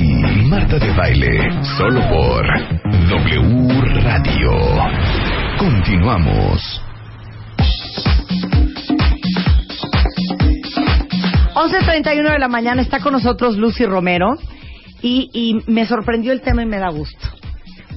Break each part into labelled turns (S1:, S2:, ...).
S1: Y Marta de Baile, solo por W Radio. Continuamos.
S2: 11.31 de la mañana está con nosotros Lucy Romero y, y me sorprendió el tema y me da gusto.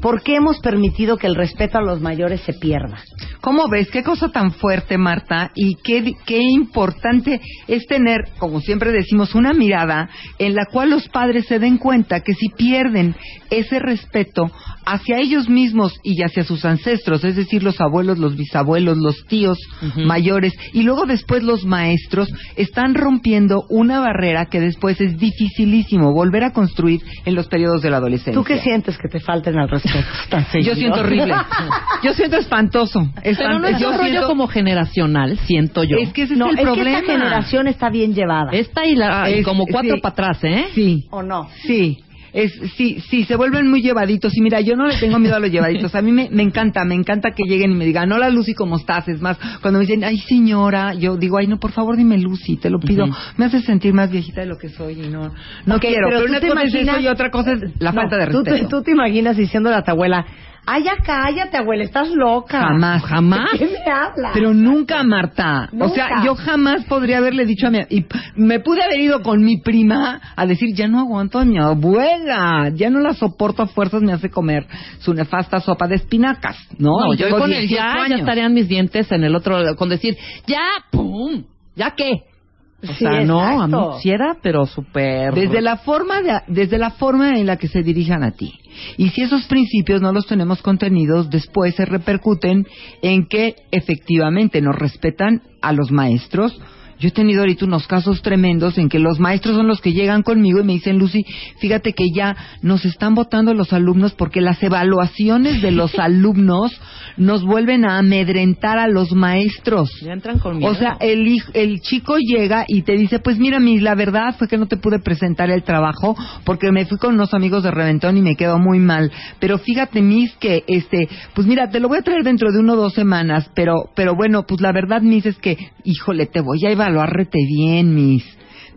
S2: ¿Por qué hemos permitido que el respeto a los mayores se pierda?
S3: ¿Cómo ves? Qué cosa tan fuerte, Marta, y qué, qué importante es tener, como siempre decimos, una mirada en la cual los padres se den cuenta que si pierden ese respeto hacia ellos mismos y hacia sus ancestros, es decir, los abuelos, los bisabuelos, los tíos mayores, y luego después los maestros, están rompiendo una barrera que después es dificilísimo volver a construir en los periodos de la adolescencia.
S2: ¿Tú qué sientes que te falten al respeto? tan
S3: Yo siento horrible. Yo siento espantoso.
S4: Pero no es
S3: Yo
S4: un rollo
S3: siento-
S4: como generacional, siento yo.
S3: Es que ese
S2: No,
S3: es el
S2: es
S3: problema.
S2: que esta generación está bien llevada.
S4: Esta y, la, y
S3: Es-
S4: como cuatro
S3: sí.
S4: para atrás, ¿eh?
S3: Sí,
S2: ¿O no?
S3: sí. Es, sí, sí, se vuelven muy llevaditos. Y mira, yo no le tengo miedo a los llevaditos. A mí me, me encanta, me encanta que lleguen y me digan, hola Lucy, ¿cómo estás? Es más, cuando me dicen, ay señora, yo digo, ay no, por favor dime Lucy, te lo pido. Me hace sentir más viejita de lo que soy y no, no quiero.
S2: pero
S3: Pero, una cosa es
S2: imaginas-
S3: eso y otra cosa es la
S2: No,
S3: falta de
S2: tú te-
S3: respeto.
S2: Tú, te imaginas diciéndole a tu abuela, ay, ya cállate, abuela, estás loca.
S3: Jamás, jamás.
S2: ¿De qué me hablas?
S3: Pero nunca, Marta. O sea, yo jamás podría haberle dicho a mi... Y me pude haber ido con mi prima a decir, ya no aguanto a mi abuela, ya no la soporto a fuerzas, me hace comer su nefasta sopa de espinacas, ¿no?
S4: No, yo con el
S3: 18
S4: ya, ya estarían mis dientes en el otro lado, con decir, ya, pum, ya qué. O
S2: Sí,
S4: sea, no, a mí sí era, pero súper...
S3: Desde la forma de, desde la forma en la que se dirijan a ti. Y si esos principios no los tenemos contenidos, después se repercuten en que efectivamente nos respetan a los maestros. Yo he tenido ahorita unos casos tremendos en que los maestros son los que llegan conmigo y me dicen, Lucy, fíjate que ya nos están votando los alumnos porque las evaluaciones de los alumnos nos vuelven a amedrentar a los maestros.
S4: Ya entran conmigo.
S3: O sea, el, chico llega y te dice, pues mira, mi, la verdad fue que no te pude presentar el trabajo porque me fui con unos amigos de Reventón y me quedó muy mal. Pero fíjate, Miss, que este, pues mira, te lo voy a traer dentro de uno o dos semanas, pero, pero bueno, pues la verdad, Miss, es que, híjole, te voy a evaluarrete bien, Miss.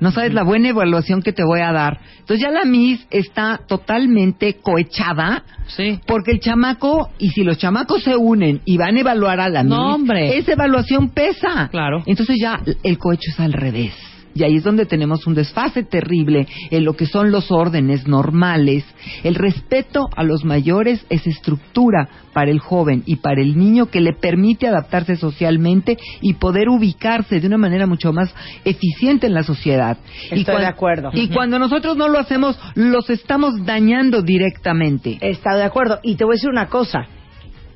S3: No sabes la buena evaluación que te voy a dar. Entonces ya la Miss está totalmente cohechada
S4: sí.
S3: porque el chamaco, y si los chamacos se unen y van a evaluar a la
S4: No,
S3: Miss,
S4: hombre.
S3: esa evaluación pesa.
S4: Claro.
S3: Entonces ya el cohecho es al revés. Y ahí es donde tenemos un desfase terrible en lo que son los órdenes normales. El respeto a los mayores es estructura para el joven y para el niño que le permite adaptarse socialmente y poder ubicarse de una manera mucho más eficiente en la sociedad. y
S2: Estoy de acuerdo.
S3: Y cuando nosotros no lo hacemos, los estamos dañando directamente.
S2: Está de acuerdo. Y te voy a decir una cosa.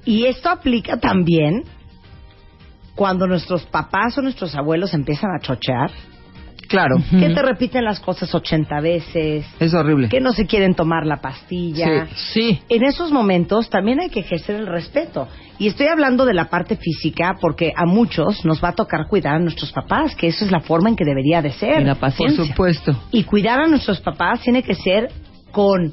S2: Y esto aplica también cuando nuestros papás o nuestros abuelos empiezan a chochear.
S3: Claro.
S2: Que te repiten las cosas 80 veces.
S3: Es horrible.
S2: Que no se quieren tomar la pastilla.
S4: Sí.
S2: En esos momentos también hay que ejercer el respeto. Y estoy hablando de la parte física porque a muchos nos va a tocar cuidar a nuestros papás, que eso es la forma en que debería de ser.
S4: Y la
S3: Por
S4: paciencia.
S3: supuesto.
S2: Y cuidar a nuestros papás tiene que ser con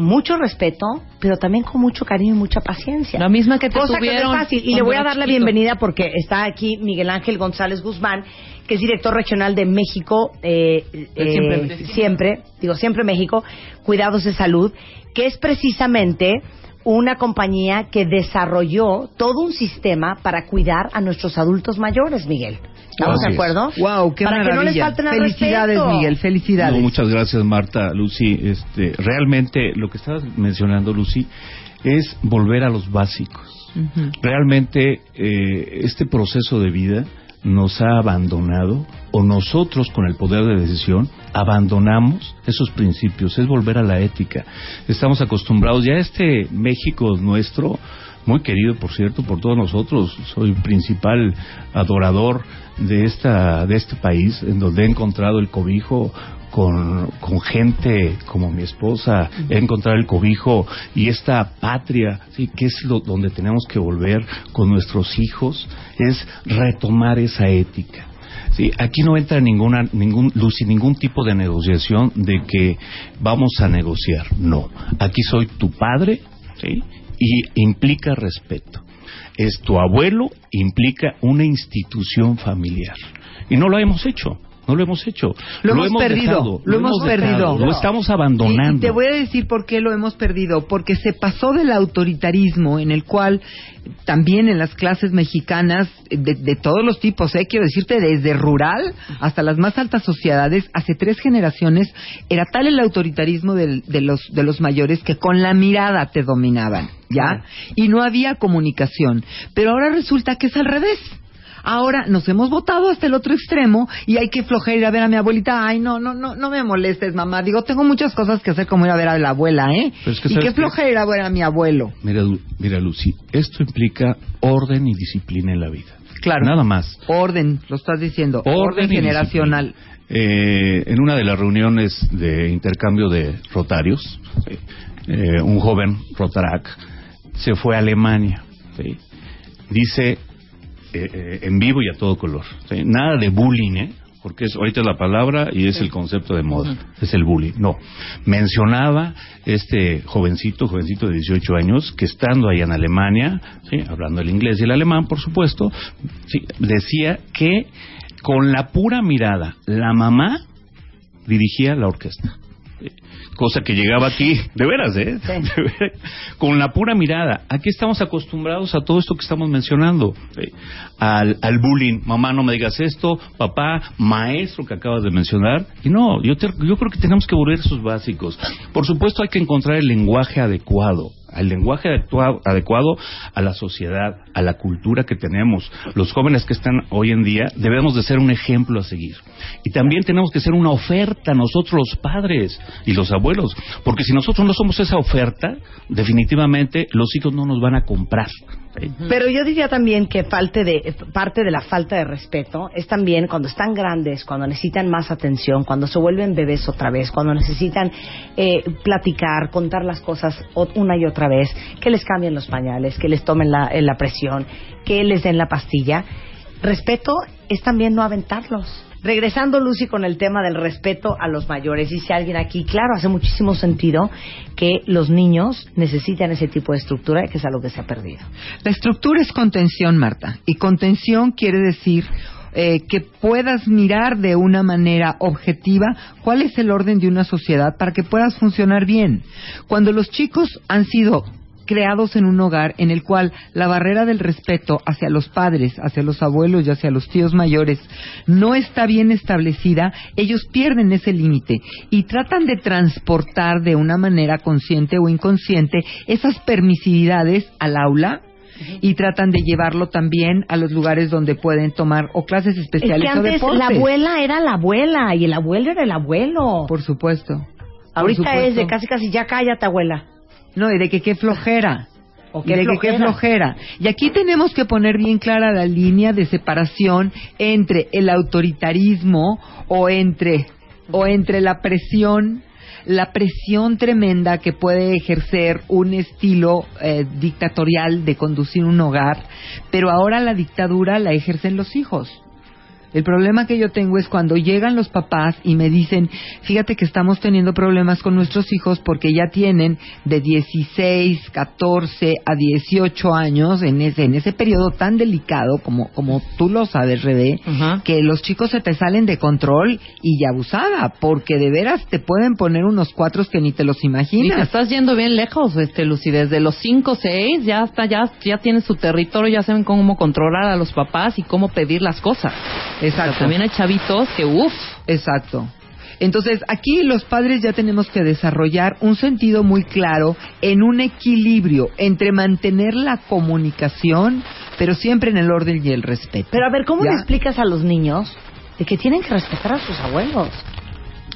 S2: mucho respeto, pero también con mucho cariño y mucha paciencia.
S4: La misma que te
S2: Cosa que no es fácil. Y le voy a dar la bienvenida porque está aquí Miguel Ángel González Guzmán, que es director regional de México, eh, eh,
S4: Siempre.
S2: siempre, digo siempre México, Cuidados de Salud, que es precisamente una compañía que desarrolló todo un sistema para cuidar a nuestros adultos mayores, Miguel. ¿Estamos
S1: Así
S2: de
S1: es.
S2: acuerdo?
S3: Wow, qué
S2: para que no les
S3: maravilla.
S2: falten al
S3: felicidades,
S2: respeto.
S3: Miguel, felicidades.
S5: No, muchas gracias, Marta, Lucy. Este, realmente lo que estabas mencionando, Lucy, es volver a los básicos. Realmente eh, este proceso de vida nos ha abandonado o nosotros con el poder de decisión abandonamos esos principios, es volver a la ética. Estamos acostumbrados ya a este México nuestro, muy querido por cierto por todos nosotros, soy principal adorador de esta de este país en donde he encontrado el cobijo con, con gente como mi esposa, he encontrado el cobijo y esta patria, ¿sí? que es lo, donde tenemos que volver con nuestros hijos, es retomar esa ética. Sí, aquí no entra ninguna, ningún, Lucy, ningún tipo de negociación de que vamos a negociar. No. Aquí soy tu padre, ¿sí? Y implica respeto. Es tu abuelo, implica una institución familiar. Y no lo hemos hecho. No lo hemos hecho.
S3: Lo, hemos, perdido,
S5: dejado,
S3: lo, hemos perdido.
S5: dejado, Lo estamos
S3: Y-
S5: abandonando.
S3: Y te voy a decir por qué lo hemos perdido. Porque se pasó del autoritarismo en el cual también en las clases mexicanas de, de todos los tipos, ¿eh? quiero decirte, desde rural hasta las más altas sociedades, hace tres generaciones, era tal el autoritarismo del- de, los, de los mayores que con la mirada te dominaban, ¿ya? Y no había comunicación. Pero ahora resulta que es al revés. Ahora nos hemos votado hasta el otro extremo y hay que flojer ir a ver a mi abuelita. Ay, no, no, no, no me molestes, mamá. Digo, tengo muchas cosas que hacer como ir a ver a la abuela, ¿eh?
S5: Pero es que
S3: y
S5: ¿sabes
S3: qué flojera ir a ver a mi abuelo.
S5: Mira, mira, Lucy, esto implica orden y disciplina en la vida.
S3: Claro.
S5: Nada más.
S3: Orden, lo estás diciendo. Orden, generacional.
S5: Eh, en una de las reuniones de intercambio de rotarios, sí, eh, un joven rotarac se fue a Alemania. sí. Dice eh, eh, en vivo y a todo color. sí, Nada de bullying, ¿eh? porque es, ahorita es la palabra y es el concepto de moda, es el bullying. No, mencionaba este jovencito, jovencito de 18 años, que estando allá en Alemania, ¿sí? hablando el inglés y el alemán, por supuesto, decía que con la pura mirada, la mamá dirigía la orquesta. Eh, Cosa que llegaba aquí, de veras, ¿eh? De veras, con la pura mirada. Aquí estamos acostumbrados a todo esto que estamos mencionando. ¿sí? Al, al bullying. Mamá, no me digas esto. Papá, maestro que acabas de mencionar. Y no, yo, te- yo creo que tenemos que volver a esos básicos. Por supuesto, hay que encontrar el lenguaje adecuado. Al lenguaje adecuado, adecuado a la sociedad, a la cultura que tenemos. Los jóvenes que están hoy en día debemos de ser un ejemplo a seguir. Y también tenemos que ser una oferta nosotros los padres y los abuelos. Porque si nosotros no somos esa oferta, definitivamente los hijos no nos van a comprar.
S2: Pero yo diría también que falte de, parte de la falta de respeto es también cuando están grandes, cuando necesitan más atención, cuando se vuelven bebés otra vez, cuando necesitan eh, platicar, contar las cosas una y otra vez, que les cambien los pañales, que les tomen la, eh, la presión, que les den la pastilla. Respeto es también no aventarlos. Regresando, Lucy, con el tema del respeto a los mayores, dice alguien aquí, claro, hace muchísimo sentido que los niños necesitan ese tipo de estructura, que es algo que se ha perdido.
S3: La estructura es contención, Marta. Y contención quiere decir eh, que puedas mirar de una manera objetiva cuál es el orden de una sociedad para que puedas funcionar bien. Cuando los chicos han sido creados en un hogar en el cual la barrera del respeto hacia los padres, hacia los abuelos y hacia los tíos mayores no está bien establecida, ellos pierden ese límite y tratan de transportar de una manera consciente o inconsciente esas permisividades al aula y tratan de llevarlo también a los lugares donde pueden tomar o clases
S2: Es
S3: especiales
S2: que
S3: o deportes.
S2: la abuela era la abuela y el abuelo era el abuelo.
S3: Por supuesto. Por
S2: Ahorita
S3: supuesto.
S2: es de casi casi ya cállate abuela.
S3: No, y de que qué flojera.
S2: O qué
S3: de que qué
S2: flojera.
S3: flojera. Y aquí tenemos que poner bien clara la línea de separación entre el autoritarismo o entre o entre la presión la presión tremenda que puede ejercer un estilo eh, dictatorial de conducir un hogar, pero ahora la dictadura la ejercen los hijos. El problema que yo tengo es cuando llegan los papás y me dicen, fíjate que estamos teniendo problemas con nuestros hijos porque ya tienen de 16, 14 a 18 años en ese, en ese periodo tan delicado como, como tú lo sabes, Rebe, que los chicos se te salen de control y ya abusada, porque de veras te pueden poner unos cuatros que ni te los
S4: Y te
S3: imaginas.
S4: estás yendo bien lejos, este Lucy, desde los 5, 6 ya hasta ya ya tienen su territorio, ya saben cómo controlar a los papás y cómo pedir las cosas.
S3: Exacto.
S4: también hay chavitos que uff,
S3: Exacto. Entonces, aquí los padres ya tenemos que desarrollar un sentido muy claro en un equilibrio entre mantener la comunicación, pero siempre en el orden y el respeto.
S2: Pero a ver, ¿cómo
S3: ¿Ya?
S2: le explicas a los niños de que tienen que respetar a sus abuelos?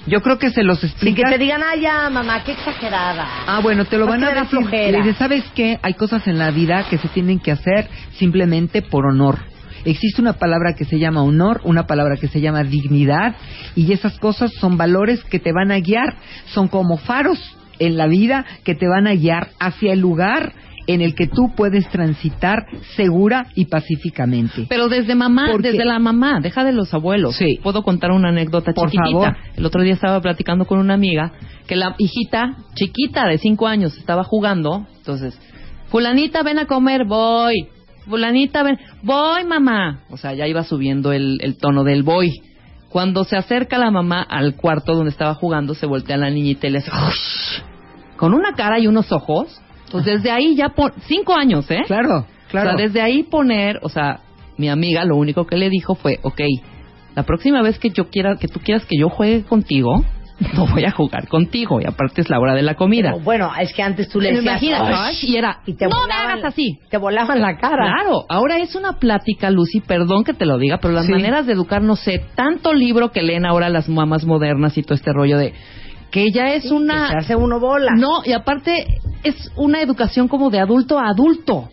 S3: Yo creo que se los
S2: Sin que
S3: explica.
S2: te digan, ay, ya, mamá, qué exagerada.
S3: Ah, bueno, te lo
S2: No
S3: van
S2: te
S3: a decir. Le dices, ¿sabes qué? Hay cosas en la vida que se tienen que hacer simplemente por honor. Existe una palabra que se llama honor, una palabra que se llama dignidad, y esas cosas son valores que te van a guiar, son como faros en la vida que te van a guiar hacia el lugar en el que tú puedes transitar segura y pacíficamente.
S4: pero desde mamá,
S3: Porque-
S4: desde la mamá, deja de los abuelos.
S3: Sí.
S4: Puedo contar una anécdota
S3: Por
S4: chiquitita.
S3: favor.
S4: El otro día estaba platicando con una amiga que la hijita chiquita de 5 años estaba jugando, entonces, fulanita ven a comer, voy. Fulanita ven, voy mamá. O sea, ya iba subiendo el, el tono del voy. Cuando se acerca la mamá al cuarto donde estaba jugando, se voltea la niñita y le hace con una cara y unos ojos. Pues desde ahí ya por cinco años, ¿eh?
S3: Claro, claro.
S4: O sea, desde ahí poner, o sea, mi amiga lo único que le dijo fue, ok, la próxima vez que yo quiera, que tú quieras que yo juegue contigo, no voy a jugar contigo. Y aparte es la hora de la comida.
S2: Pero, bueno, es que antes tú le decías,
S4: "Ush", y era,
S2: y te
S4: no me hagas así.
S2: Te volaban la cara.
S4: Claro, ahora es una plática, Lucy, perdón que te lo diga, pero las
S3: Sí.
S4: maneras de educar, no sé, tanto libro que leen ahora las mamás modernas y todo este rollo de que ya es
S2: Que se
S4: una...
S2: hace uno bola.
S4: No, y aparte es una educación como de adulto a adulto. O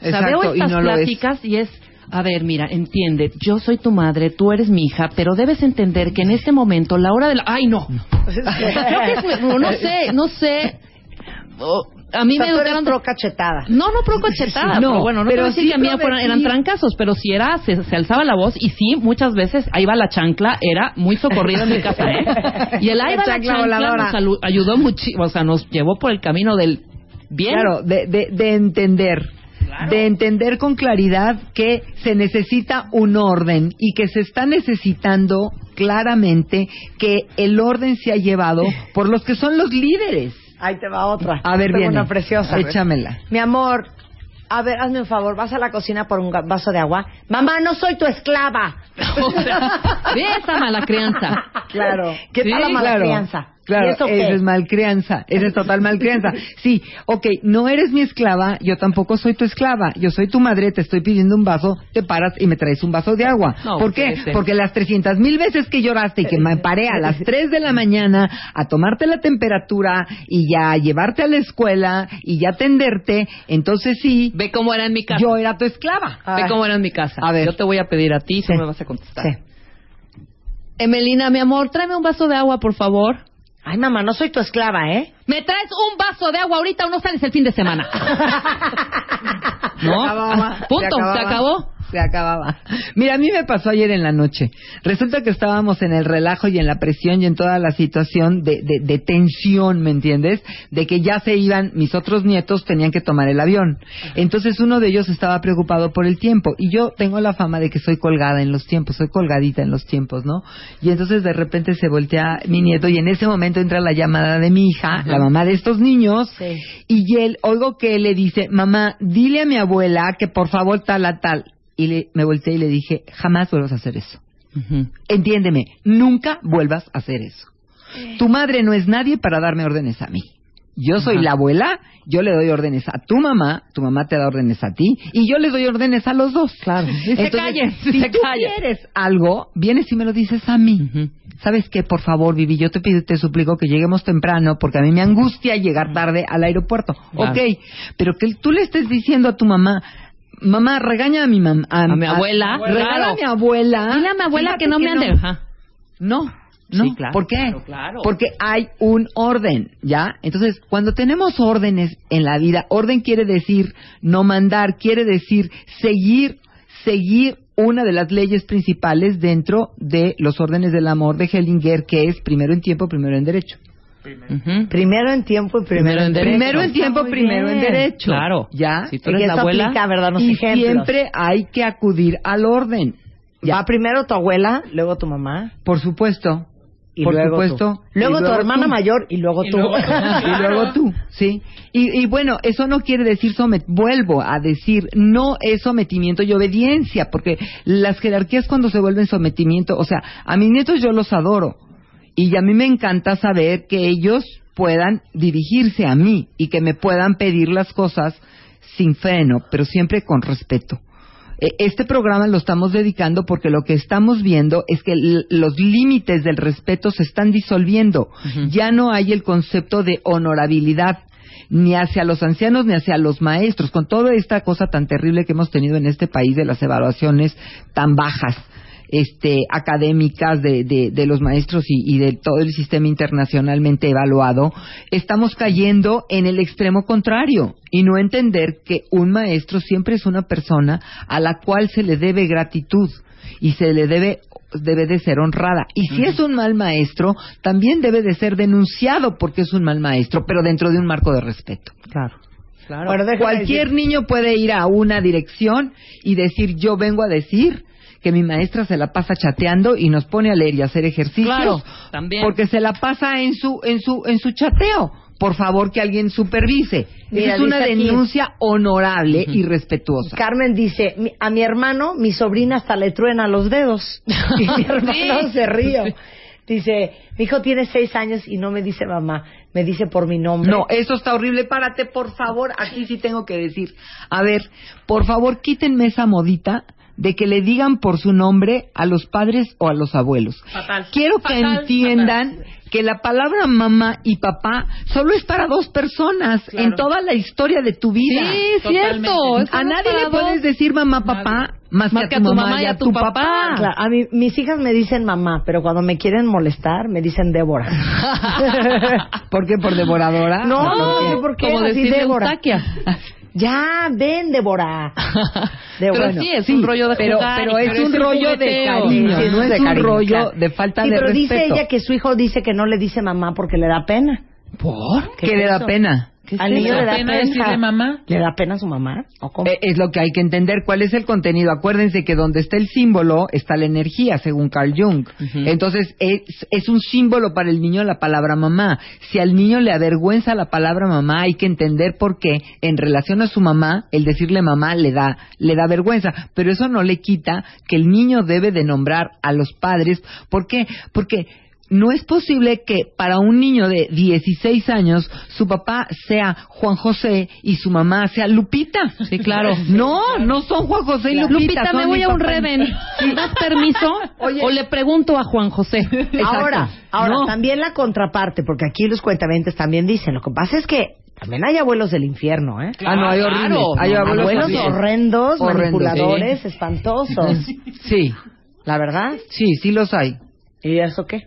S4: sea,
S3: Exacto,
S4: veo
S3: y
S4: estas
S3: no
S4: pláticas y es, a ver, mira, entiende, yo soy tu madre, tú eres mi hija, pero debes entender que en este momento, la hora de la... ¡Ay, no! Creo que no, no sé, no sé. Oh, a mí
S2: O sea,
S4: me educaron...
S2: pro cachetada.
S4: No, no pro cachetada,
S3: No,
S4: pero bueno, no
S3: pero
S4: decir
S3: sí
S4: que a mí
S3: pro
S4: fueran- eran trancazos, pero si era, se, se alzaba la voz y sí, muchas veces, ahí va la chancla, era muy socorrido en mi casa, ¿eh? Y el ahí va la
S2: Chancla
S4: nos ayudó muchísimo, o sea, nos llevó por el camino del bien.
S3: Claro, de, de, de entender. De entender con claridad que se necesita un orden y que se está necesitando claramente que el orden sea llevado por los que son los líderes.
S2: Ahí te va otra.
S3: A ver,
S2: una preciosa.
S3: Échamela.
S2: Mi amor, a ver, hazme un favor, vas a la cocina por un vaso de agua. Mamá, no soy tu esclava.
S4: O sea, ve esa mala crianza.
S2: Claro. ¿Qué
S3: Sí,
S2: tal la mala
S3: claro,
S2: crianza?
S3: Claro,
S2: ¿Y eso qué?
S3: es malcrianza, eso es total malcrianza. Sí, ok, no eres mi esclava, yo tampoco soy tu esclava, yo soy tu madre, te estoy pidiendo un vaso, te paras y me traes un vaso de agua.
S4: No,
S3: ¿Por qué? Porque las 300 mil veces que lloraste y que me paré a las 3 de la mañana a tomarte la temperatura y ya a llevarte a la escuela y ya atenderte, entonces sí,
S4: Ve cómo era en mi casa.
S3: yo era tu esclava.
S4: Ve cómo era en mi casa.
S3: A ver.
S4: Yo te voy a pedir a ti
S3: Sí.
S4: tú me vas a contestar.
S2: Sí.
S4: Emelina, mi amor, tráeme un vaso de agua, por favor.
S2: Ay, mamá, no soy tu esclava, ¿eh?
S4: ¿Me traes un vaso de agua ahorita o no sales el fin de semana? ¿No?
S3: Se acababa,
S4: Punto,
S3: se
S4: acabó.
S3: Se acababa. Mira, a mí me pasó ayer en la noche. Resulta que estábamos en el relajo y en la presión y en toda la situación de, de, de tensión, ¿me entiendes? De que ya se iban, mis otros nietos tenían que tomar el avión. Entonces uno de ellos estaba preocupado por el tiempo. Y yo tengo la fama de que soy colgada en los tiempos, soy colgadita en los tiempos, ¿no? Y entonces de repente se voltea mi nieto y en ese momento entra la llamada de mi hija, la mamá de estos niños,
S2: Sí.
S3: y él, oigo que él le dice, mamá, dile a mi abuela que por favor tal a tal. Y le- me volteé y le dije, jamás vuelvas a hacer eso. Entiéndeme, nunca vuelvas a hacer eso. Tu madre no es nadie para darme órdenes a mí. Yo soy
S4: Ajá.
S3: la abuela, yo le doy órdenes a tu mamá, tu mamá te da órdenes a ti, y yo le doy órdenes a los dos.
S4: Claro. Y se callen,
S3: si
S4: se
S3: tú
S4: callen.
S3: quieres algo, vienes y me lo dices a mí. ¿Sabes qué? Por favor, Vivi, yo te pido, te suplico que lleguemos temprano porque a mí me angustia llegar tarde al aeropuerto.
S4: Claro.
S3: Ok, pero que tú le estés diciendo a tu mamá, mamá, regaña a mi mamá.
S4: A mi abuela,
S3: Regala a mi abuela.
S4: Dile a mi abuela que no me ande.
S3: No. No,
S4: Sí, claro,
S3: ¿por qué?
S4: claro, claro.
S3: Porque hay un orden, ¿ya? Entonces, cuando tenemos órdenes en la vida, orden quiere decir no mandar, quiere decir seguir, seguir una de las leyes principales dentro de los órdenes del amor de Hellinger, que es primero en tiempo, primero en derecho.
S2: Primero en tiempo y primero,
S4: Primero en derecho.
S3: Primero en tiempo, primero en derecho.
S4: Claro.
S3: ¿Ya?
S4: Si tú
S2: Y
S4: eres la abuela.
S2: aplica, ¿verdad? Los
S3: y
S2: ejemplos.
S3: siempre hay que acudir al orden. Ya.
S2: Va primero tu abuela, luego tu mamá.
S3: Por supuesto.
S2: Y
S3: por
S2: luego
S3: supuesto.
S2: tú. Luego,
S3: Y
S2: tu hermana
S3: tú.
S2: mayor y luego tú.
S3: y luego tú, sí. Y, y bueno, eso no quiere decir somet. Vuelvo a decir, no es sometimiento y obediencia, porque las jerarquías cuando se vuelven sometimiento, o sea, a mis nietos yo los adoro y a mí me encanta saber que ellos puedan dirigirse a mí y que me puedan pedir las cosas sin freno, pero siempre con respeto. Eh, Este programa lo estamos dedicando porque lo que estamos viendo es que los límites del respeto se están disolviendo. Ya no hay el concepto de honorabilidad ni hacia los ancianos ni hacia los maestros, con toda esta cosa tan terrible que hemos tenido en este país de las evaluaciones tan bajas este, académicas de, de, de los maestros y, y de todo el sistema internacionalmente evaluado, estamos cayendo en el extremo contrario y no entender que un maestro siempre es una persona a la cual se le debe gratitud y se le debe debe de ser honrada. Y si es un mal maestro, también debe de ser denunciado porque es un mal maestro, pero dentro de un marco de respeto.
S4: Claro. Claro.
S3: Cualquier
S2: decir-
S3: niño puede ir a una dirección y decir, yo vengo a decir que mi maestra se la pasa chateando y nos pone a leer y a hacer ejercicios.
S4: Claro, también.
S3: Porque se la pasa en su, en su, en su chateo. Por favor, que alguien supervise.
S2: Mira,
S3: Esa es una
S2: aquí-
S3: denuncia honorable y respetuosa.
S2: Carmen dice, "Mi- a mi hermano, mi sobrina hasta le truena los dedos. Y mi hermano
S4: Sí.
S2: se ríe. Dice, mi hijo tiene seis años y no me dice mamá, me dice por mi nombre.
S3: No, eso está horrible. Párate, por favor. Aquí sí tengo que decir. A ver, por favor, quítenme esa modita de que le digan por su nombre a los padres o a los abuelos.
S4: Fatal.
S3: Quiero que
S4: Fatal,
S3: entiendan que la palabra mamá y papá solo es para dos personas
S4: Claro.
S3: en toda la historia de tu vida.
S4: Sí, cierto. Eso
S3: A
S4: es
S3: nadie le puedes
S4: dos.
S3: decir mamá, papá, más, que a tu mamá y a tu papá.
S2: Claro, a mí, mis hijas me dicen mamá, pero cuando me quieren molestar me dicen Débora.
S3: ¿Por qué? ¿Por devoradora?
S2: No,
S3: ¿O por qué?
S2: no, ¿por qué?
S4: Como decirle
S2: Débora. Ya, ven, Débora. De-
S4: Pero
S2: bueno,
S4: sí, es un rollo de
S3: pero,
S4: jugar,
S3: pero es
S4: pero
S3: un rollo de cariño,
S2: Sí,
S3: no
S2: es de
S3: un
S2: cariño,
S3: rollo
S2: claro.
S3: de falta
S2: Sí,
S3: de
S2: pero
S3: respeto.
S2: dice ella que su hijo dice que no le dice mamá porque le da pena.
S3: ¿Por?
S2: ¿Qué
S3: ¿Qué le da pena?
S2: Al niño le da
S6: pena
S2: pena.
S6: decirle mamá?
S2: ¿Le da pena a su mamá? ¿O cómo?
S3: Eh, es lo que hay que entender. ¿Cuál es el contenido? Acuérdense que donde está el símbolo está la energía, según Carl Jung. Entonces, es, es un símbolo para el niño la palabra mamá. Si al niño le avergüenza la palabra mamá, hay que entender por qué en relación a su mamá, el decirle mamá le da, le da vergüenza. Pero eso no le quita que el niño debe de nombrar a los padres. ¿Por qué? Porque no es posible que para un niño de 16 años su papá sea Juan José y su mamá sea Lupita.
S4: Sí, claro.
S3: No, no son Juan José y Lupita.
S4: Lupita, me voy a un reven. ¿Me das permiso?
S3: Oye.
S4: O le pregunto a Juan José.
S2: Ahora, ahora
S3: No.
S2: también la contraparte, porque aquí los cuentamientos también dicen, lo que pasa es que también hay abuelos del infierno, ¿eh?
S3: Ah, no, hay horribles.
S4: Claro.
S3: Hay abuelos,
S2: abuelos Horrendos, manipuladores, espantosos.
S3: Sí,
S2: La verdad.
S3: sí, sí los hay.
S2: ¿Y eso qué?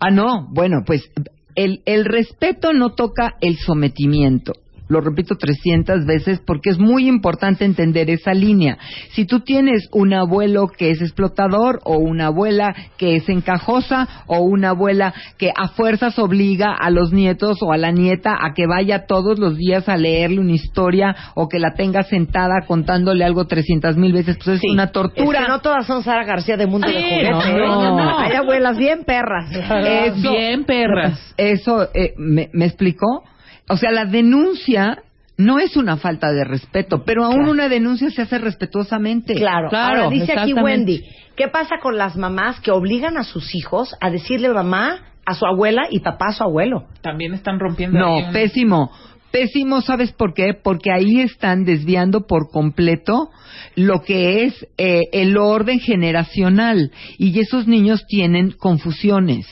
S3: Ah, no, bueno, pues el, el respeto no toca el sometimiento. Lo repito 300 veces porque es muy importante entender esa línea. Si tú tienes un abuelo que es explotador o una abuela que es encajosa o una abuela que a fuerzas obliga a los nietos o a la nieta a que vaya todos los días a leerle una historia o que la tenga sentada contándole algo 300 mil veces, pues es una tortura.
S2: Es que no todas son Sara García de Mundo de
S4: Sí,
S2: Juguete.
S4: no,
S2: ¿eh?
S4: no, no.
S2: Hay abuelas bien perras.
S3: Eso-
S4: Bien, perras.
S3: Eso, eh, ¿me, me explicó? O sea, la denuncia no es una falta de respeto, pero aún
S2: Claro.
S3: una denuncia se hace respetuosamente.
S2: Claro,
S4: Claro,
S2: Ahora dice aquí. Wendy, ¿qué pasa con las mamás que obligan a sus hijos a decirle mamá a su abuela y papá a su abuelo?
S6: También están rompiendo.
S3: No,
S6: un-
S3: pésimo. Pésimo, ¿sabes por qué? Porque ahí están desviando por completo lo que es eh, el orden generacional y esos niños tienen confusiones.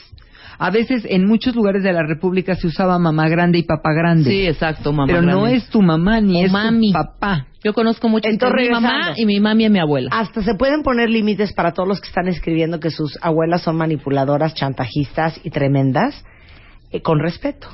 S3: A veces en muchos lugares de la República se usaba mamá grande y papá grande.
S4: Sí, exacto, mamá.
S3: pero no
S4: grande.
S3: es tu mamá ni
S4: O
S3: es
S4: mami.
S3: tu papá.
S4: Yo conozco mucho
S2: Entonces,
S4: mi mamá y mi mami y mi abuela.
S2: Hasta se pueden poner límites para todos los que están escribiendo que sus abuelas son manipuladoras, chantajistas y tremendas, eh, con respeto.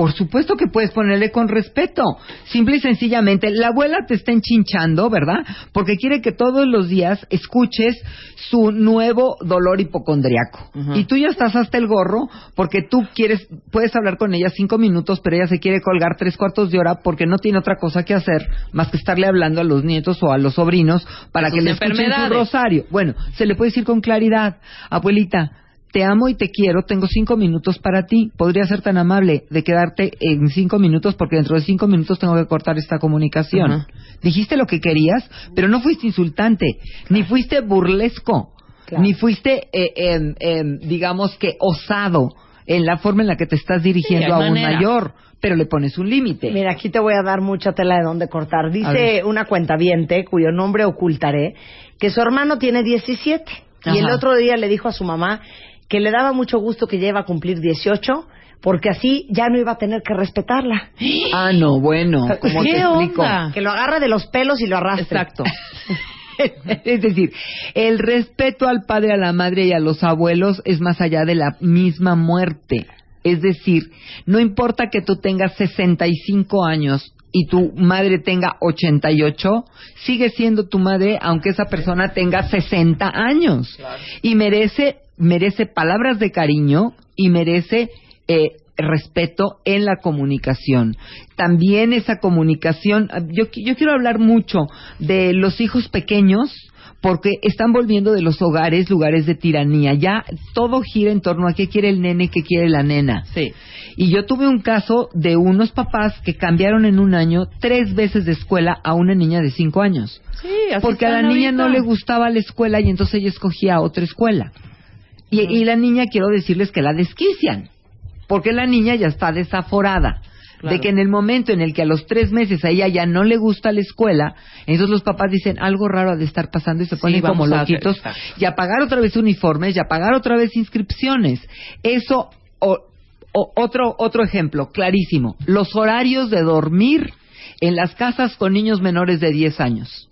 S3: Por supuesto que puedes ponerle con respeto. Simple y sencillamente, la abuela te está enchinchando, ¿verdad? Porque quiere que todos los días escuches su nuevo dolor hipocondriaco. Y tú ya estás hasta el gorro porque tú quieres, puedes hablar con ella cinco minutos, pero ella se quiere colgar tres cuartos de hora porque no tiene otra cosa que hacer más que estarle hablando a los nietos o a los sobrinos para que le escuchen su rosario. Bueno, se le puede decir con claridad, abuelita, te amo y te quiero, tengo cinco minutos para ti. Podría ser tan amable de quedarte en cinco minutos porque dentro de cinco minutos tengo que cortar esta comunicación. Dijiste lo que querías, pero no fuiste insultante, ni fuiste burlesco,
S2: Claro.
S3: ni fuiste, eh, em, digamos que osado en la forma en la que te estás dirigiendo
S4: Sí,
S3: a un
S4: manera.
S3: mayor, pero le pones un límite.
S2: Mira, aquí te voy a dar mucha tela de dónde cortar. Dice una cuentaviente, cuyo nombre ocultaré, que su hermano tiene 17. Y el otro día le dijo a su mamá que le daba mucho gusto que lleva a cumplir 18, porque así ya no iba a tener que respetarla.
S3: Ah, no, bueno, ¿cómo
S4: ¿Qué
S3: te explico?
S4: onda?
S2: Que lo agarra de los pelos y lo arrastre.
S4: Exacto.
S3: es decir, el respeto al padre, a la madre y a los abuelos es más allá de la misma muerte. Es decir, no importa que tú tengas 65 años y tu madre tenga 88, sigue siendo tu madre aunque esa persona tenga 60 años. Y merece, merece palabras de cariño y merece eh, respeto en la comunicación. También esa comunicación, yo, yo quiero hablar mucho de los hijos pequeños porque están volviendo de los hogares lugares de tiranía. Ya todo gira en torno a qué quiere el nene, qué quiere la nena.
S4: Sí.
S3: Y yo tuve un caso de unos papás que cambiaron en un año tres veces de escuela a una niña de cinco años.
S4: Sí, así
S3: Porque a la niña no le gustaba la escuela y entonces ella escogía otra escuela. Y, y la niña, quiero decirles que la desquician. Porque la niña ya está desaforada.
S4: Claro.
S3: De que en el momento en el que a los tres meses a ella ya no le gusta la escuela, entonces los papás dicen algo raro ha de estar pasando y se
S4: Sí,
S3: ponen como
S4: vamos a-
S3: loquitos y a pagar otra vez uniformes y a pagar otra vez inscripciones. Eso, o- o- otro, otro ejemplo, clarísimo. Los horarios de dormir en las casas con niños menores de 10 años.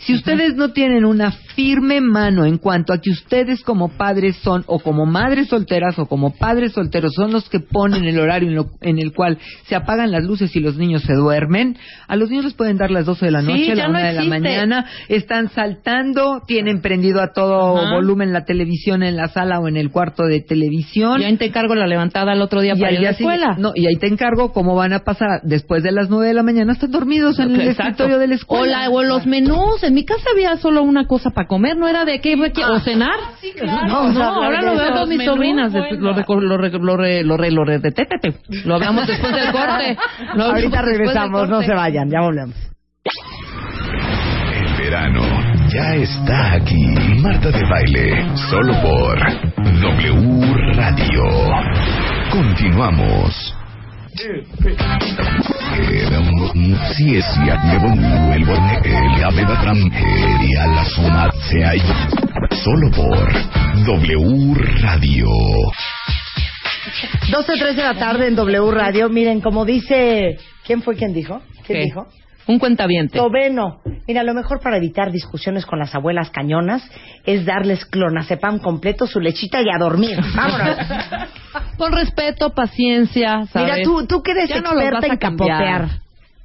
S3: Si ustedes no tienen una firme mano en cuanto a que ustedes como padres son, o como madres solteras o como padres solteros, son los que ponen el horario en, lo- en el cual se apagan las luces y los niños se duermen, a los niños les pueden dar las 12 de la
S4: Sí,
S3: noche,
S4: ya
S3: la
S4: no
S3: 1 de la mañana, están saltando, tienen prendido a todo volumen la televisión en la sala o en el cuarto de televisión.
S4: Y ahí te encargo la levantada el otro día
S3: Y
S4: para ir a la escuela.
S3: no, y ahí te encargo cómo van a pasar después de las 9 de la mañana, están dormidos en el
S4: Exacto.
S3: escritorio de la
S4: O,
S3: escuela.
S4: la- o los menús. En mi casa había solo una cosa para comer, no era de qué, qué- o cenar.
S2: Vamos a
S4: No, ahora lo veo con mis
S6: Menús,
S4: sobrinas.
S6: bueno.
S4: Lo, re- lo, re- lo, re- lo re- de tétete. Lo hablamos después del corte. Lo
S2: Ahorita regresamos, no se vayan, ya volvemos.
S1: El verano ya está aquí. Marta de baile, solo por W Radio. Continuamos. Solo por W Radio.
S2: 12.03 de la tarde en W Radio. Miren, como dice... ¿Quién fue quien dijo? ¿Quién
S4: ¿Qué?
S2: dijo?
S4: Un cuentaviente.
S2: Tobeno. Mira, lo mejor para evitar discusiones con las abuelas cañonas es darles clonazepam completo, su lechita y a dormir. Vámonos.
S4: Con respeto, paciencia, ¿sabes?
S2: Mira, tú, tú que eres
S4: Ya no los
S2: experta
S4: vas a
S2: en capotear.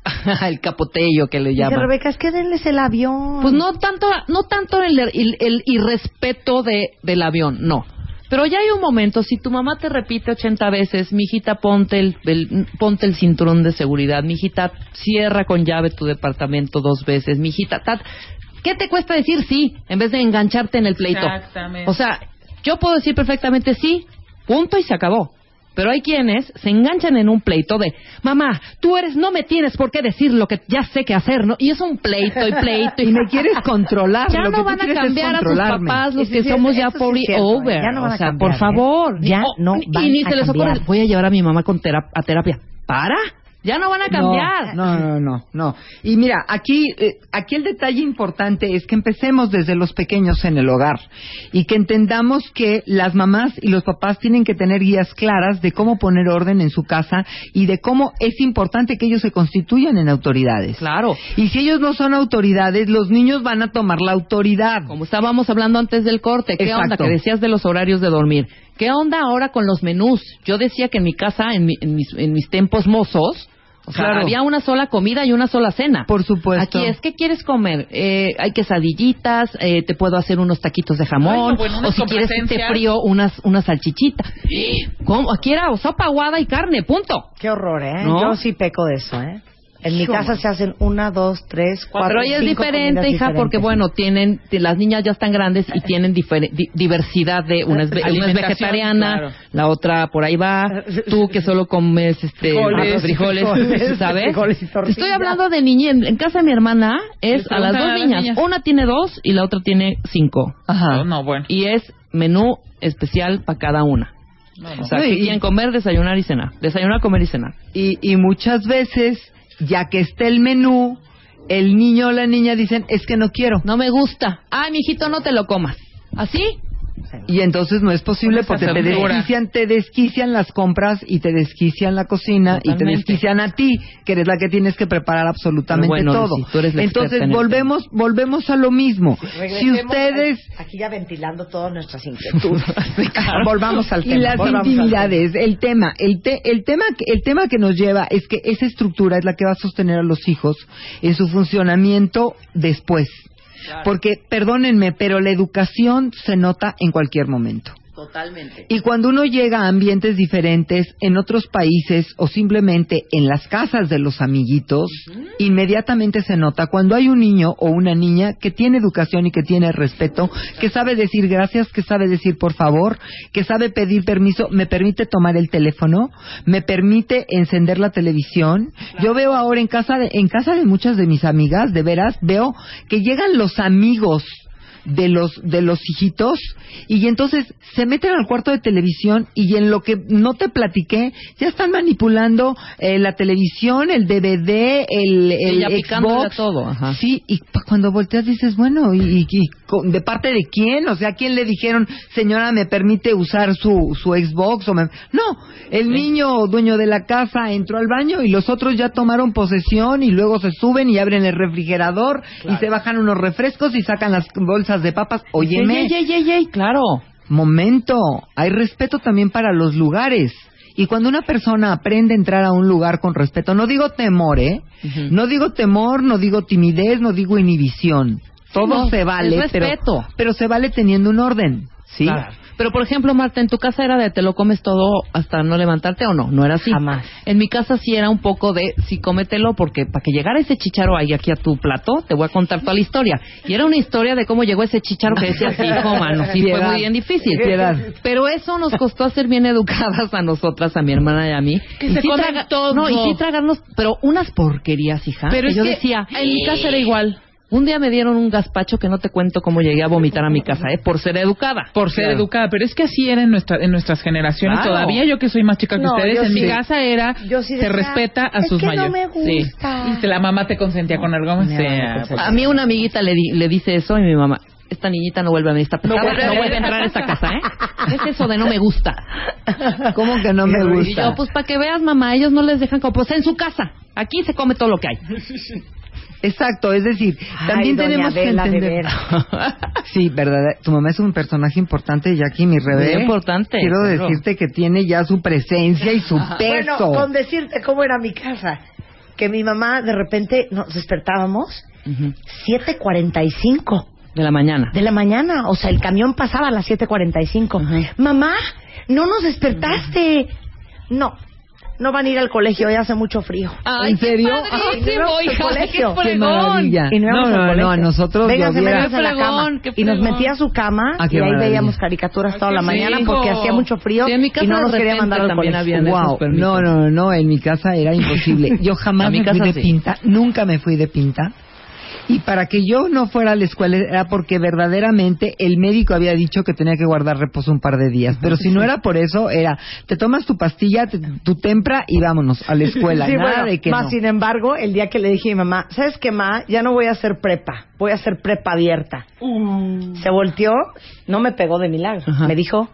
S4: el capotello que le
S2: Dice
S4: llaman.
S2: Rebeca, es que denles el avión.
S4: Pues no tanto, no tanto el, el, el irrespeto de, del avión, no. Pero ya hay un momento, si tu mamá te repite 80 veces, mijita, ponte el, el- ponte el cinturón de seguridad, mijita, cierra con llave tu departamento dos veces, mijita, tat, ¿qué te cuesta decir sí en vez de engancharte en el pleito?
S6: Exactamente.
S4: O sea, yo puedo decir perfectamente sí, punto y se acabó. Pero hay quienes se enganchan en un pleito de, mamá, tú eres, no me tienes por qué decir lo que ya sé qué hacer, ¿no? Y es un pleito y pleito.
S3: y me quieres controlar.
S4: Ya
S3: lo que
S4: no van a cambiar a sus papás los
S2: Sí,
S4: que
S2: sí,
S4: somos ya
S2: sí
S4: por
S2: cierto,
S4: over.
S2: ya no van
S4: o
S2: a
S4: sea,
S2: cambiar,
S4: por favor.
S2: ¿eh? Ya
S4: Oh,
S2: no
S4: y
S2: van
S4: ni
S2: a
S4: se les ocurre, voy a llevar a mi mamá con terap- a terapia. ¿Para? Ya no van a cambiar.
S3: No, no, no, no. Y mira, aquí, eh, aquí el detalle importante es que empecemos desde los pequeños en el hogar y que entendamos que las mamás y los papás tienen que tener guías claras de cómo poner orden en su casa y de cómo es importante que ellos se constituyan en autoridades.
S4: Claro.
S3: Y si ellos no son autoridades, los niños van a tomar la autoridad.
S4: Como estábamos hablando antes del corte, ¿qué
S3: Exacto.
S4: onda? Que decías de los horarios de dormir. ¿Qué onda ahora con los menús? Yo decía que en mi casa, en, mi- en mis, en mis tiempos mozos, o sea,
S3: Claro.
S4: había una sola comida y una sola cena.
S3: Por supuesto.
S4: Aquí es, ¿qué quieres comer? Eh, hay quesadillitas, eh, te puedo hacer unos taquitos de jamón,
S6: Ay, bueno,
S4: o si quieres te frío unas, unas salchichitas. ¿Cómo? Aquí era sopa aguada y carne, punto.
S2: Qué horror, ¿eh?
S4: ¿No?
S2: Yo sí peco de eso, ¿eh? En mi casa se hacen una, dos, tres, cuatro,
S4: Pero ella es diferente, hija, porque bueno, tienen, las niñas ya están grandes y tienen difer- di- diversidad de, una es, una vegetariana,
S6: claro.
S4: la otra por ahí va, tú que solo comes este
S6: Frijoles,
S4: frijoles,
S2: frijoles,
S4: ¿sabes?
S2: frijoles y tortillas.
S4: Estoy hablando de niñez, en, en casa de mi hermana es a las dos
S6: a las
S4: niñas,
S6: niñas.
S4: una tiene dos y la otra tiene cinco.
S3: Ajá.
S6: No, no, bueno.
S4: Y es menú especial para cada una.
S6: No, no.
S4: O sea, que
S3: y-
S4: quieren comer, desayunar y cenar. Desayunar, comer y cenar.
S3: Y, y muchas veces, ya que esté el menú, el niño o la niña dicen, es que no quiero.
S4: No me gusta. Ay, mijito, no te lo comas. ¿Así?
S3: Y entonces no es posible porque te desquician, te desquician las compras y te desquician la cocina y te desquician a ti, que eres la que tienes que preparar absolutamente
S4: bueno,
S3: todo.
S4: Lucy, tú eres la experta
S3: entonces
S4: en el
S3: volvemos, volvemos a lo mismo. Si ustedes
S2: aquí ya ventilando todas nuestras inquietudes. volvamos al
S3: y
S2: tema.
S3: las
S2: volvamos al
S3: intimidades, el tema, el, te- el tema, que- el tema que nos lleva es que esa estructura es la que va a sostener a los hijos en su funcionamiento después. Porque, perdónenme, pero la educación se nota en cualquier momento.
S4: Totalmente.
S3: Y cuando uno llega a ambientes diferentes en otros países o simplemente en las casas de los amiguitos, inmediatamente se nota cuando hay un niño o una niña que tiene educación y que tiene respeto, que sabe decir gracias, que sabe decir por favor, que sabe pedir permiso, me permite tomar el teléfono, me permite encender la televisión. Yo veo ahora en casa de, en casa de muchas de mis amigas, de veras, veo que llegan los amigos de los de los hijitos. Y entonces se meten al cuarto de televisión y en lo que no te platiqué ya están manipulando eh, la televisión, el DVD, el, Xbox,
S4: todo, ajá.
S3: sí y cuando volteas dices bueno y, y- de parte de quién, o sea, ¿a quién le dijeron señora me permite usar su su Xbox o me... no, el niño dueño de la casa entró al baño y los otros ya tomaron posesión y luego se suben y abren el refrigerador y se bajan unos refrescos y sacan las bolsas de papas. Óyeme,
S4: Ey, ey, ey, ey, claro.
S3: momento, hay respeto también para los lugares. Y cuando una persona aprende a entrar a un lugar con respeto, no digo temor, ¿eh? No digo temor, no digo timidez, no digo inhibición. Todo
S4: no,
S3: se vale, pero,
S4: respeto.
S3: pero se vale teniendo un orden, ¿sí?
S4: Claro. Pero, por ejemplo, Marta, ¿en tu casa era de te lo comes todo hasta no levantarte o no? No era así.
S2: Jamás.
S4: En mi casa sí era un poco de sí cómetelo porque para que llegara ese chicharo ahí aquí a tu plato, te voy a contar toda la historia. Y era una historia de cómo llegó ese chicharo que decía así, hijo, mano, sí fue muy bien difícil.
S3: Piedad.
S4: Pero eso nos costó ser bien educadas a nosotras, a mi hermana y a mí.
S6: Que
S4: y
S6: se
S4: sí
S6: todo.
S4: No, y sí tragarnos, pero unas porquerías, hija.
S6: Pero
S4: que
S6: es
S4: yo
S6: que
S4: decía,
S6: en mi casa era igual.
S4: Un día me dieron un gazpacho que no te cuento cómo llegué a vomitar a mi casa, ¿eh? Por ser educada.
S6: Por ser
S3: Claro.
S6: educada, pero es que así era en, nuestra, en nuestras generaciones.
S4: Claro.
S6: Todavía yo que soy más chica que
S2: No,
S6: ustedes, en mi casa era
S2: Yo sí
S6: se respeta a
S2: "Es
S6: sus
S2: que no
S6: mayores.
S2: me gusta".
S6: Sí. Y la mamá te consentía con algo más.
S4: A mí una amiguita le, di- le dice eso y mi mamá, esta niñita no vuelve a venir, esta pesada, no,
S6: vuelve a
S4: vuelve a entrar a esta casa, ¿eh? ¿Qué es eso de no me gusta?
S3: ¿Cómo que no me
S4: Y
S3: gusta?
S4: yo, pues para que veas, mamá, ellos no les dejan como, pues en su casa, aquí se come todo lo que hay.
S3: Exacto, es decir,
S2: Ay,
S3: también
S2: doña
S3: tenemos
S2: Adela,
S3: que
S2: de
S3: entender. Sí, verdad. Tu mamá es un personaje importante, Jackie, mi revés.
S4: Muy importante,
S3: Quiero
S4: claro.
S3: decirte que tiene ya su presencia y su
S2: Bueno,
S3: peso.
S2: con decirte cómo era mi casa. Que mi mamá, de repente, nos despertábamos 7.45
S4: De la mañana.
S2: de la mañana. O sea, el camión pasaba a las 7.45. Mamá, no nos despertaste. No, no van a ir al colegio, hoy hace mucho frío.
S4: Ay,
S3: ¿En serio?
S4: qué padrísimo,
S2: Ay, no,
S4: hija, qué
S2: colegio.
S3: Qué
S4: fregón.
S3: maravilla.
S2: Y no,
S3: no, no,
S2: colegio.
S3: no, a nosotros
S2: a la cama. Y nos metía a su cama
S3: Ah,
S2: y ahí
S3: maravilla.
S2: veíamos caricaturas toda la mañana porque hacía mucho frío
S4: Sí, en mi casa
S2: y no nos quería mandar al
S4: también
S2: colegio.
S4: había-
S3: Wow, no, no, no, en mi casa era imposible. Yo jamás me fui de pinta, nunca me fui de pinta. Y para que yo no fuera a la escuela era porque verdaderamente el médico había dicho que tenía que guardar reposo un par de días. Pero si no era por eso, era te tomas tu pastilla, te- tu tempra y vámonos a la escuela.
S2: Sí,
S3: Nada
S2: bueno,
S3: de que
S2: más
S3: no.
S2: sin embargo, el día que le dije a mi mamá, ¿sabes qué, ma? Ya no voy a hacer prepa, voy a hacer prepa abierta. Se volteó, no me pegó de milagro,
S4: Ajá.
S2: me dijo,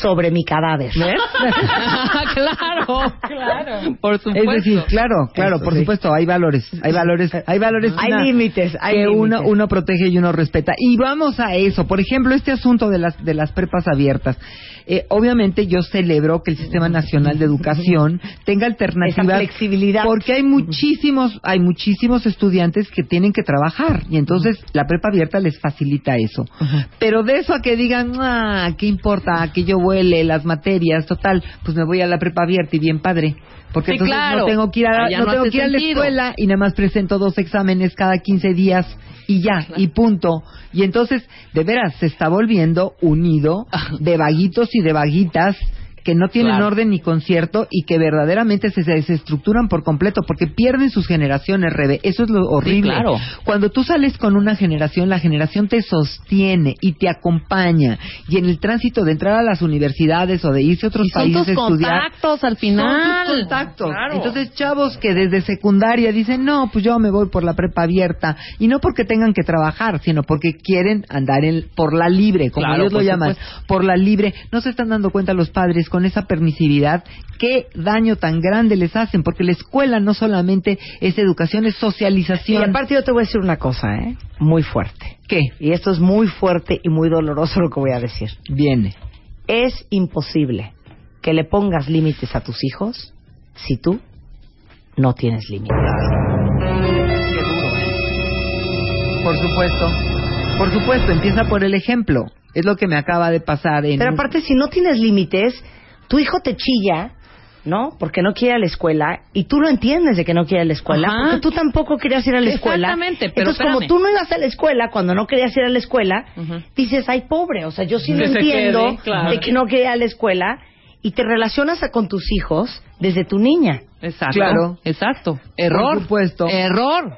S2: sobre mi cadáver.
S4: claro, claro. Por supuesto.
S3: Es decir, claro, claro,
S2: Eso
S3: por
S2: sí.
S3: supuesto, hay valores, hay valores, hay valores
S2: Hay
S3: una-
S2: límites, hay
S3: que uno, uno protege y uno respeta. Y vamos a eso, por ejemplo, este asunto de las de las prepas abiertas. Eh, obviamente yo celebro que el Sistema Nacional de Educación tenga alternativas
S2: Esa flexibilidad.
S3: porque hay muchísimos hay muchísimos estudiantes que tienen que trabajar y entonces la prepa abierta les facilita eso. Pero de eso a que digan, ah, ¿qué importa? Que yo vuele las materias, total, pues me voy a la prepa abierta y bien padre. Porque
S4: Sí,
S3: entonces
S4: claro.
S3: no tengo que ir a, no
S4: no
S3: tengo que ir a la escuela y nada más presento dos exámenes cada 15 días y ya, y punto. Y entonces, de veras, se está volviendo un nido de vaguitos y de vaguitas que no tienen
S4: Claro.
S3: orden ni concierto y que verdaderamente se desestructuran por completo porque pierden sus generaciones, Rebe. Eso es lo horrible.
S4: claro.
S3: Cuando tú sales con una generación, la generación te sostiene y te acompaña. Y en el tránsito de entrar a las universidades o de irse a otros
S4: Y son
S3: países
S4: tus
S3: a estudiar,
S4: contactos al final.
S3: son tus contactos.
S4: Claro.
S3: Entonces, chavos que desde secundaria dicen, no, pues yo me voy por la prepa abierta. Y no porque tengan que trabajar, sino porque quieren andar en, por la libre, como
S4: Claro,
S3: ellos lo llaman, por la libre. No se están dando cuenta los padres con esa permisividad qué daño tan grande les hacen, porque la escuela no solamente es educación, es
S2: Y
S3: socialización.
S2: aparte yo te voy a decir una cosa, ¿eh? Muy fuerte.
S3: ¿Qué?
S2: Y esto es muy fuerte y muy doloroso lo que voy a decir.
S3: Viene.
S2: Es imposible que le pongas límites a tus hijos si tú no tienes límites.
S3: Por supuesto. Por supuesto, empieza por el ejemplo. Es lo que me acaba de pasar en...
S2: Pero aparte, si no tienes límites, tu hijo te chilla, ¿no? Porque no quiere ir a la escuela y tú lo entiendes de que no quiere ir a la escuela,
S4: Ajá.
S2: porque tú tampoco querías ir a la escuela.
S4: Exactamente, pero
S2: Entonces, como tú no ibas a la escuela cuando no querías ir a la escuela, dices, ay, pobre, o sea, yo sí
S6: Que
S2: lo entiendo
S6: quede, claro.
S2: de que no quería ir a la escuela y te relacionas a- con tus hijos desde tu niña.
S4: Exacto.
S3: Claro.
S4: Exacto. Error.
S3: Por supuesto.
S4: Error.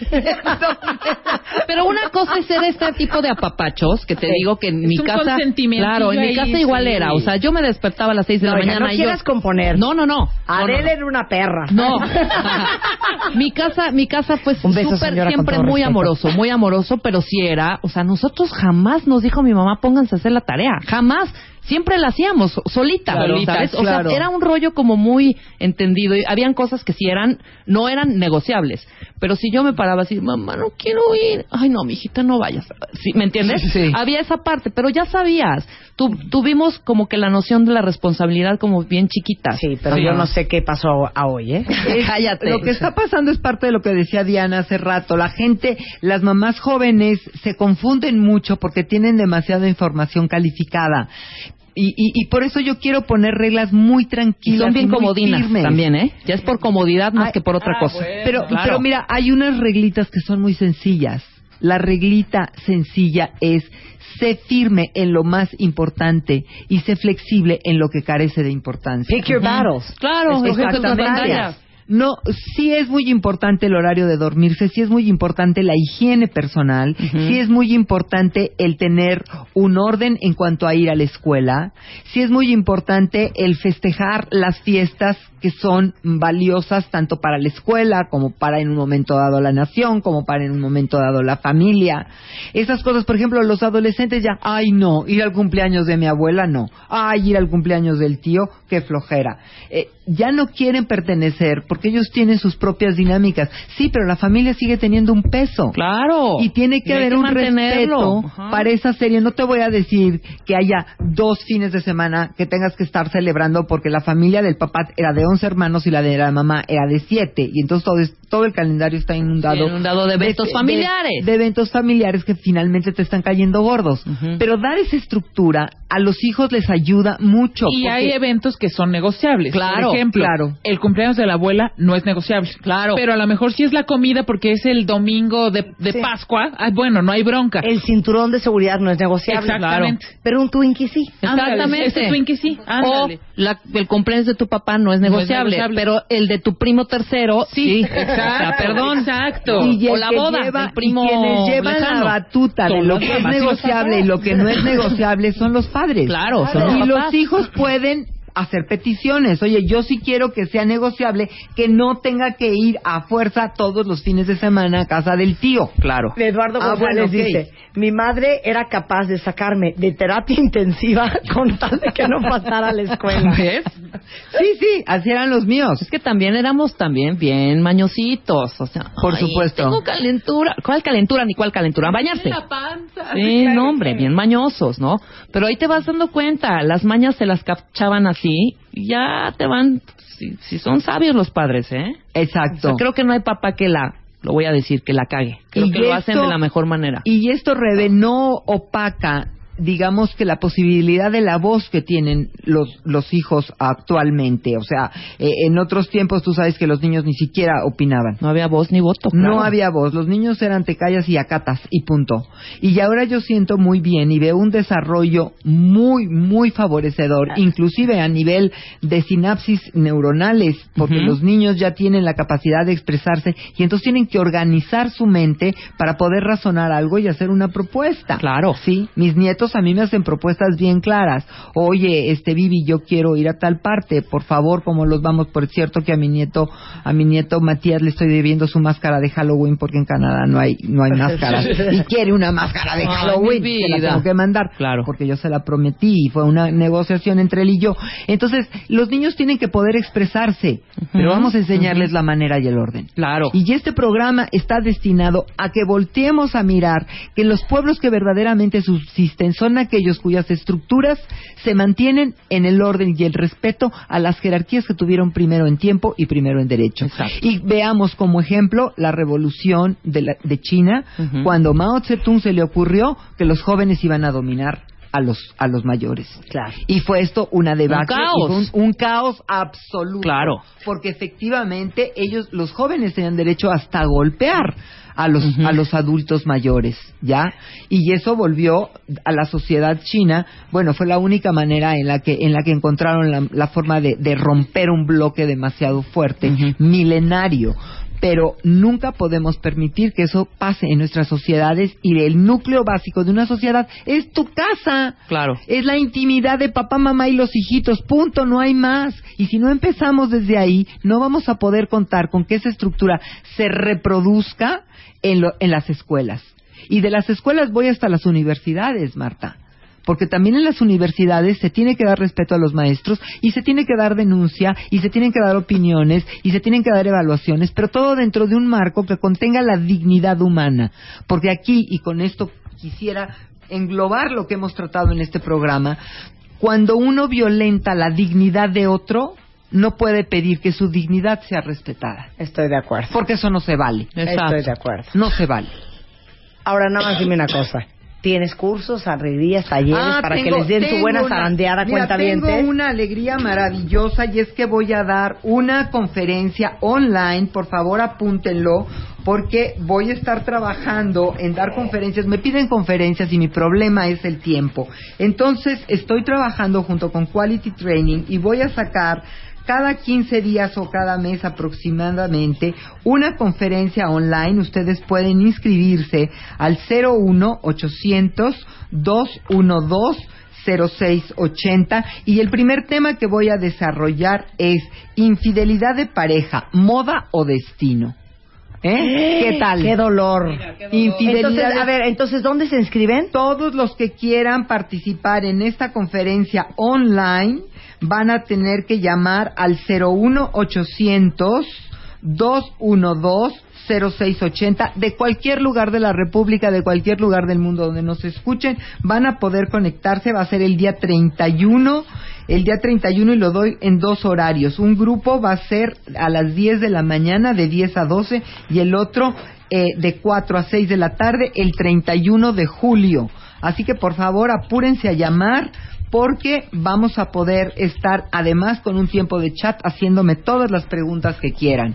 S4: Pero una cosa es ser este tipo de apapachos que te digo que en mi
S6: un
S4: casa, claro, en mi casa igual
S6: sí.
S4: era, o sea, yo me despertaba a las seis de
S2: No,
S4: la
S2: oiga,
S4: mañana
S2: no
S4: y
S2: quieras
S4: yo
S2: componer.
S4: no, no, no,
S2: Adele
S4: no.
S2: era una perra.
S4: No. mi casa, mi casa fue
S2: Un beso,
S4: súper siempre muy
S2: respeto.
S4: amoroso, muy amoroso, pero sí era, o sea, nosotros jamás nos dijo mi mamá pónganse a hacer la tarea, jamás. Siempre la hacíamos so- solita,
S6: Claro,
S4: ¿sabes? O
S3: claro.
S4: sea, era un rollo como muy entendido y habían cosas que sí eran, no eran negociables. Pero si yo me paraba así, mamá, no quiero ir. Ay, no, mijita, no vayas. ¿Sí, ¿Me entiendes?
S3: Sí.
S4: Había esa parte, pero ya sabías. Tu- tuvimos como que la noción de la responsabilidad como bien chiquita.
S2: Sí, pero yo no sé qué pasó a hoy, ¿eh?
S4: Cállate.
S3: Lo que está pasando es parte de lo que decía Diana hace rato. La gente, las mamás jóvenes se confunden mucho porque tienen demasiada información calificada. Y, y, y por eso yo quiero poner reglas muy
S4: Y
S3: tranquilas.
S4: son bien
S3: muy
S4: comodinas
S3: firmes.
S4: también, ¿eh? Ya es por comodidad más
S3: Ay,
S4: que por otra
S6: ah,
S4: cosa.
S6: bueno.
S3: Pero,
S4: Claro.
S3: pero mira, hay unas reglitas que son muy sencillas. La reglita sencilla es sé firme en lo más importante y sé flexible en lo que carece de importancia.
S2: Pick your battles.
S4: Claro,
S3: Exactamente. No, sí es muy importante el horario de dormirse, sí es muy importante la higiene personal,
S4: Ujú.
S3: sí es muy importante el tener un orden en cuanto a ir a la escuela, sí es muy importante el festejar las fiestas que son valiosas tanto para la escuela como para en un momento dado la nación, como para en un momento dado la familia. Esas cosas, por ejemplo, los adolescentes ya, ay no, ir al cumpleaños de mi abuela no, ay ir al cumpleaños del tío, qué flojera. Eh, ya no quieren pertenecer porque ellos tienen sus propias dinámicas. Sí, pero la familia sigue teniendo un peso.
S4: Claro.
S3: Y tiene que
S4: Y
S3: haber
S4: que
S3: un
S4: mantenerlo.
S3: respeto
S4: Ajá.
S3: para esa serie. No te voy a decir que haya dos fines de semana que tengas que estar celebrando porque la familia del papá era de 11 hermanos y la de la mamá era de 7. Y entonces todo, es- todo el calendario está inundado.
S4: De eventos familiares.
S3: De, eventos familiares que finalmente te están cayendo gordos. Pero dar esa estructura a los hijos les ayuda mucho.
S6: Y
S3: porque-
S6: hay eventos que son negociables.
S4: Claro,
S6: Por ejemplo,
S3: claro.
S6: el cumpleaños de la abuela no es negociable.
S4: Claro.
S6: Pero a lo mejor sí es la comida porque es el domingo de, de
S2: Sí.
S6: Pascua. Ay, bueno, no hay bronca.
S2: El cinturón de seguridad no es negociable.
S6: Exactamente.
S2: Pero un Twinkie sí.
S4: Exactamente.
S6: ese Twinkie sí,
S4: O la- el cumpleaños de tu papá no es
S6: No es
S4: negociable, pero el de tu primo tercero, sí.
S6: exacto.
S4: Perdón.
S6: Exacto.
S3: Y
S4: o
S3: el
S4: la boda
S3: lleva-
S4: del primo
S3: y quienes llevan
S4: lejano.
S3: la batuta de lo que es
S6: y los
S3: negociable y lo que no es negociable son los padres.
S4: Claro, son
S3: y
S4: los
S3: los
S4: papás.
S3: hijos pueden hacer peticiones. Oye, yo sí quiero que sea negociable, que no tenga que ir a fuerza todos los fines de semana a casa del tío.
S4: Claro.
S2: Eduardo
S3: Ah,
S2: González
S3: bueno,
S2: dice, mi madre era capaz de sacarme de terapia intensiva con tal de que no pasara a la escuela.
S4: ¿Ves?
S3: Sí, sí, así eran los míos.
S4: Es que también éramos también bien mañositos, o sea,
S3: Por
S4: ay,
S3: supuesto.
S4: Tengo calentura, ¿cuál calentura ni cuál calentura? Bañarse.
S6: La panza.
S4: Sí, no, hombre, bien mañosos, ¿no? Pero ahí te vas dando cuenta, las mañas se las cachaban así, ya te van, si, si son sabios los padres, ¿eh? O
S3: Exacto.
S4: sea, creo que no hay papá que la, lo voy a decir, que la cague. Creo
S3: Y
S4: que lo hacen de la mejor manera.
S3: Y esto, Rebe, no opaca, digamos que la posibilidad de la voz que tienen los, los hijos actualmente. O sea, eh, en otros tiempos tú sabes que los niños ni siquiera opinaban.
S4: No había voz ni voto.
S3: No había voz, los niños eran te callas y acatas y punto. Y ahora yo siento muy bien y veo un desarrollo muy, muy favorecedor, inclusive a nivel de sinapsis neuronales, porque los niños ya tienen la capacidad de expresarse y entonces tienen que organizar su mente para poder razonar algo y hacer una propuesta.
S4: Claro.
S3: Sí, mis nietos a mí me hacen propuestas bien claras. Oye, este Vivi, yo quiero ir a tal parte, por favor, ¿cómo los vamos? Por cierto que a mi nieto, a mi nieto Matías le estoy debiendo su máscara de Halloween porque en Canadá no hay no hay máscaras y quiere una máscara de
S4: Ay,
S3: Halloween, que la tengo que mandar,
S4: Claro.
S3: porque yo se la prometí y fue una negociación entre él y yo. Entonces, los niños tienen que poder expresarse, pero vamos a enseñarles la manera y el orden.
S4: Claro.
S3: Y este programa está destinado a que volteemos a mirar que los pueblos que verdaderamente subsisten son aquellos cuyas estructuras se mantienen en el orden y el respeto a las jerarquías que tuvieron primero en tiempo y primero en derecho.
S4: Exacto.
S3: Y veamos como ejemplo la revolución de, la- de China, cuando Mao Zedong se le ocurrió que los jóvenes iban a dominar a los, a los mayores.
S2: Claro.
S3: Y fue esto una debacle.
S4: caos.
S3: y fue Un, un caos absoluto.
S4: Claro.
S3: Porque efectivamente ellos, los jóvenes tenían derecho hasta a golpear a los, a los adultos mayores, ¿ya? Y eso volvió a la sociedad china, bueno, fue la única manera en la que, en la que encontraron la, la forma de, de romper un bloque demasiado fuerte, milenario. Pero nunca podemos permitir que eso pase en nuestras sociedades y el núcleo básico de una sociedad es tu casa.
S4: Claro.
S3: Es la intimidad de papá, mamá y los hijitos, punto, no hay más. Y si no empezamos desde ahí, no vamos a poder contar con que esa estructura se reproduzca en, lo- en las escuelas. Y de las escuelas voy hasta las universidades, Marta. Porque también en las universidades se tiene que dar respeto a los maestros y se tiene que dar denuncia y se tienen que dar opiniones y se tienen que dar evaluaciones, pero todo dentro de un marco que contenga la dignidad humana. Porque aquí, y con esto quisiera englobar lo que hemos tratado en este programa, cuando uno violenta la dignidad de otro, no puede pedir que su dignidad sea respetada.
S2: Estoy de acuerdo.
S3: Porque eso no se vale.
S4: Exacto.
S2: Estoy de acuerdo.
S3: No se vale.
S2: Ahora nada más dime una cosa. ¿Tienes cursos, alegrías, talleres
S3: Ah,
S2: para
S3: tengo-
S2: que les den su buena zarandeada cuenta
S3: Tengo una alegría maravillosa y es que voy a dar una conferencia online, por favor apúntenlo, porque voy a estar trabajando en dar conferencias. Me piden conferencias y mi problema es el tiempo. Entonces estoy trabajando junto con Quality Training y voy a sacar cada 15 días o cada mes aproximadamente una conferencia online. Ustedes pueden inscribirse al 01 800 212 0680 y el primer tema que voy a desarrollar es infidelidad de pareja, moda o destino. ¿Eh? ¿Qué tal?
S2: ¡Qué dolor!
S3: Infidelidad.
S2: Entonces, a ver, entonces, ¿dónde se inscriben?
S3: todos los que quieran participar en esta conferencia online van a tener que llamar al 01800 212 0680 de cualquier lugar de la República, de cualquier lugar del mundo donde nos escuchen, van a poder conectarse, va a ser el día 31, el día 31 y lo doy en dos horarios. Un grupo va a ser a las 10 de la mañana, de 10 a 12, y el otro eh, de 4 a 6 de la tarde, el 31 de julio. Así que por favor apúrense a llamar porque vamos a poder estar además con un tiempo de chat haciéndome todas las preguntas que quieran.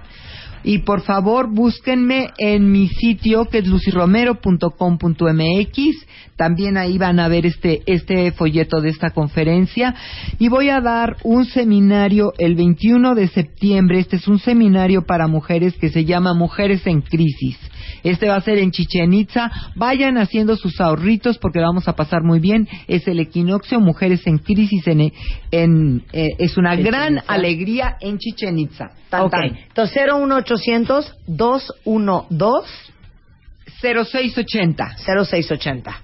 S3: Y por favor, búsquenme en mi sitio que es luciromero.com.mx. También ahí van a ver este, este folleto de esta conferencia. Y voy a dar un seminario el 21 de septiembre. Este es un seminario para mujeres que se llama Mujeres en Crisis. Este va a ser en Chichen Itza. Vayan haciendo sus ahorritos porque vamos a pasar muy bien. Es el equinoccio Mujeres en Crisis. En, en, eh, es una gran alegría en Chichen Itza. Tan,
S2: Ok.
S3: tan.
S2: Entonces, 01800 212
S3: 0680
S2: 0680.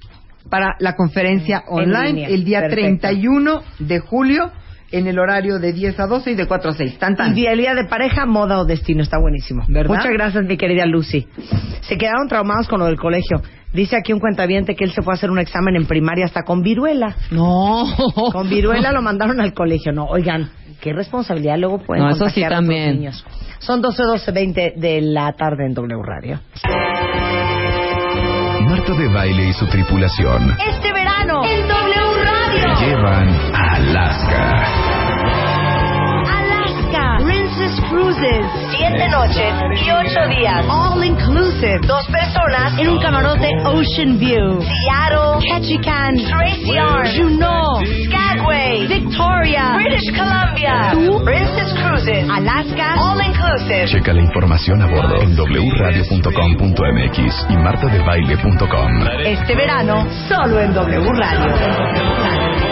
S3: para la conferencia
S2: En
S3: online el día
S2: Perfecto.
S3: 31 de julio en el horario de 10 a 12 y de 4 a 6. Tan, tan.
S2: Infidelidad de pareja, moda o destino. Está buenísimo.
S3: ¿Verdad?
S2: Muchas gracias, mi querida Lucy. Se quedaron traumados con lo del colegio. Dice aquí un cuentaviente que él se fue a hacer un examen en primaria hasta con viruela.
S4: No.
S2: Con viruela lo mandaron al colegio. No, oigan, qué responsabilidad luego pueden
S4: No, eso sí
S2: a
S4: también.
S2: niños. Son 12, 12, 20 de la tarde en W Radio.
S1: Marta de Baile y su tripulación
S2: Este verano en W Radio.
S1: llevan a Alaska.
S2: Alaska, Princess Cruises, siete noches y ocho días, all inclusive, dos personas. En un camarote Ocean View, Seattle, Ketchikan, Tracy Arm, Juneau, Skagway, Victoria, British Columbia, Princess Cruises, Alaska, all inclusive.
S1: Checa la información a bordo en wradio.com.mx y martadebaile.com.
S2: Este verano, solo en W Radio.